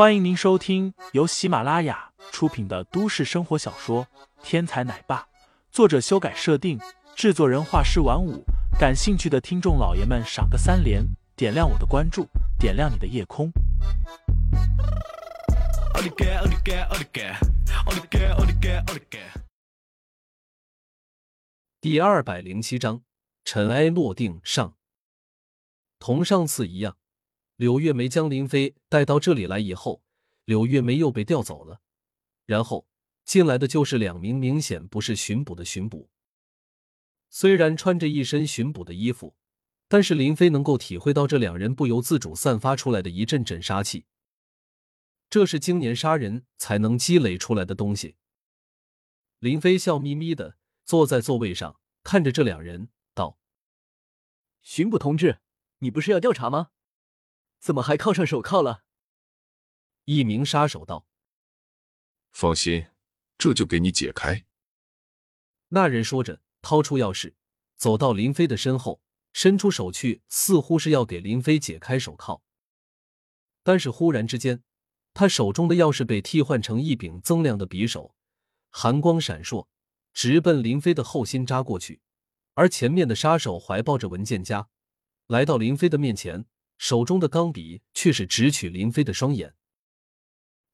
欢迎您收听由喜马拉雅出品的都市生活小说《天才奶爸》，作者修改设定，制作人画师晚舞。感兴趣的听众老爷们，赏个三连，点亮我的关注，点亮你的夜空。第二百零七章，尘埃落定上。同上次一样，柳月梅将林飞带到这里来以后，柳月梅又被调走了。然后进来的就是两名明显不是巡捕的巡捕。虽然穿着一身巡捕的衣服，但是林飞能够体会到这两人不由自主散发出来的一阵阵杀气。这是经年杀人才能积累出来的东西。林飞笑眯眯的坐在座位上，看着这两人，道：“巡捕同志。”你不是要调查吗？怎么还铐上手铐了？一名杀手道：“放心，这就给你解开。”那人说着，掏出钥匙，走到林飞的身后，伸出手去，似乎是要给林飞解开手铐。但是忽然之间，他手中的钥匙被替换成一柄锃亮的匕首，寒光闪烁，直奔林飞的后心扎过去。而前面的杀手怀抱着文件夹。来到林飞的面前，手中的钢笔却是直取林飞的双眼。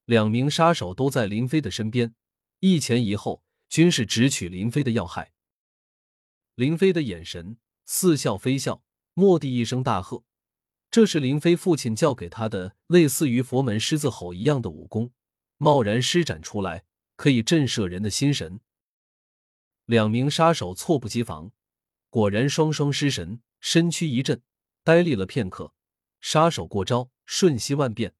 两名杀手都在林飞的身边，一前一后，均是直取林飞的要害。林飞的眼神似笑非笑，蓦地一声大喝，这是林飞父亲教给他的类似于佛门狮子吼一样的武功，贸然施展出来，可以震慑人的心神。两名杀手猝不及防，果然双双失神。身躯一震，呆立了片刻。杀手过招，瞬息万变。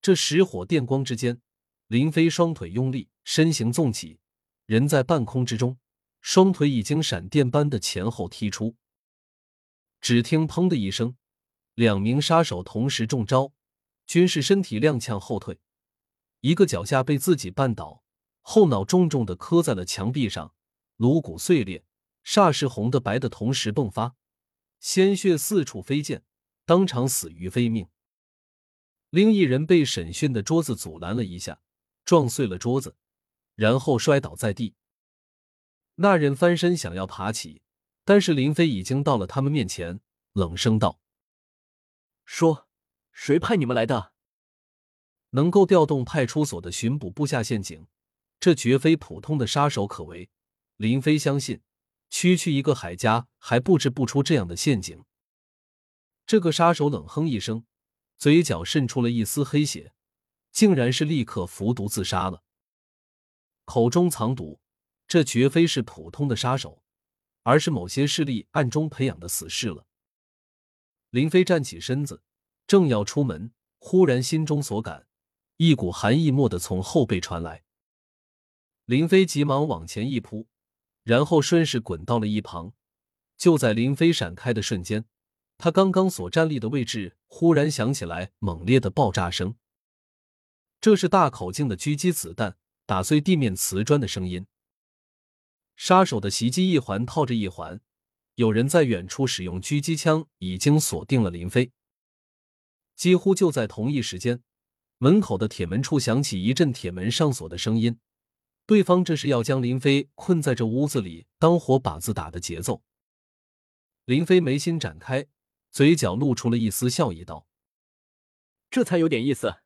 这石火电光之间，林飞双腿用力，身形纵起，人在半空之中，双腿已经闪电般的前后踢出。只听“砰”的一声，两名杀手同时中招，均是身体踉跄后退，一个脚下被自己绊倒，后脑重重的磕在了墙壁上，颅骨碎裂，煞是红的白的同时迸发。鲜血四处飞溅，当场死于非命。另一人被审讯的桌子阻拦了一下，撞碎了桌子，然后摔倒在地。那人翻身想要爬起，但是林飞已经到了他们面前，冷声道：“说，谁派你们来的？能够调动派出所的巡捕布下陷阱，这绝非普通的杀手可为。林飞相信。”区区一个海家还布置不出这样的陷阱。这个杀手冷哼一声，嘴角渗出了一丝黑血，竟然是立刻服毒自杀了。口中藏毒，这绝非是普通的杀手，而是某些势力暗中培养的死士了。林飞站起身子，正要出门，忽然心中所感，一股寒意蓦地从后背传来。林飞急忙往前一扑。然后顺势滚到了一旁，就在林飞闪开的瞬间，他刚刚所站立的位置忽然响起来猛烈的爆炸声。这是大口径的狙击子弹打碎地面瓷砖的声音。杀手的袭击一环套着一环，有人在远处使用狙击枪，已经锁定了林飞。几乎就在同一时间，门口的铁门处响起一阵铁门上锁的声音。对方这是要将林飞困在这屋子里当活靶子打的节奏。林飞眉心展开，嘴角露出了一丝笑意，道：“这才有点意思。”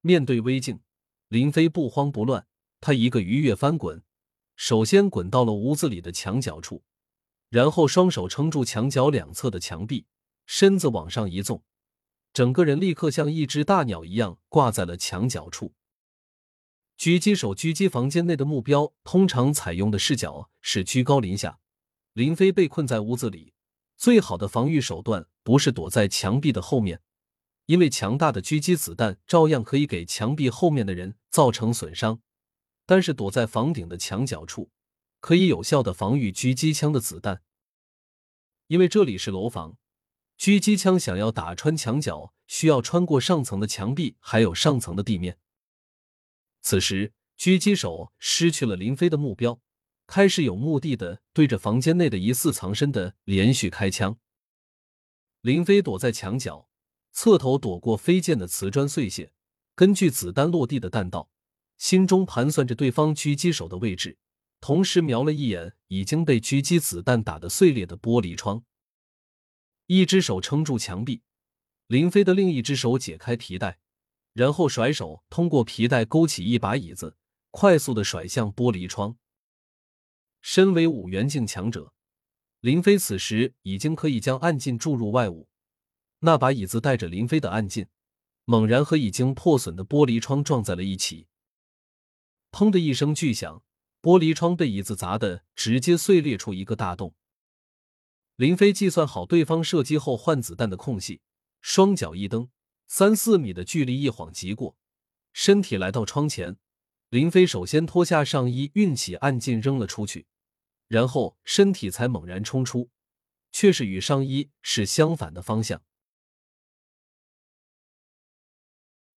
面对危境，林飞不慌不乱，他一个鱼跃翻滚，首先滚到了屋子里的墙角处，然后双手撑住墙角两侧的墙壁，身子往上一纵，整个人立刻像一只大鸟一样挂在了墙角处。狙击手狙击房间内的目标，通常采用的视角是居高临下。林飞被困在屋子里，最好的防御手段不是躲在墙壁的后面，因为强大的狙击子弹照样可以给墙壁后面的人造成损伤。但是躲在房顶的墙角处，可以有效的防御狙击枪的子弹。因为这里是楼房，狙击枪想要打穿墙角，需要穿过上层的墙壁，还有上层的地面。此时，狙击手失去了林飞的目标，开始有目的的对着房间内的疑似藏身的连续开枪。林飞躲在墙角，侧头躲过飞溅的瓷砖碎屑，根据子弹落地的弹道，心中盘算着对方狙击手的位置，同时瞄了一眼已经被狙击子弹打得碎裂的玻璃窗。一只手撑住墙壁，林飞的另一只手解开皮带，然后甩手通过皮带勾起一把椅子，快速的甩向玻璃窗。身为五元境强者，林飞此时已经可以将暗劲注入外物。那把椅子带着林飞的暗劲，猛然和已经破损的玻璃窗撞在了一起。砰的一声巨响，玻璃窗被椅子砸得直接碎裂出一个大洞。林飞计算好对方射击后换子弹的空隙，双脚一蹬，三四米的距离一晃即过，身体来到窗前。林飞首先脱下上衣，运起暗劲扔了出去，然后身体才猛然冲出，却是与上衣是相反的方向。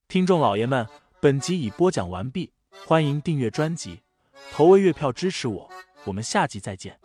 听众老爷们，本集已播讲完毕，欢迎订阅专辑，投喂月票支持我，我们下集再见。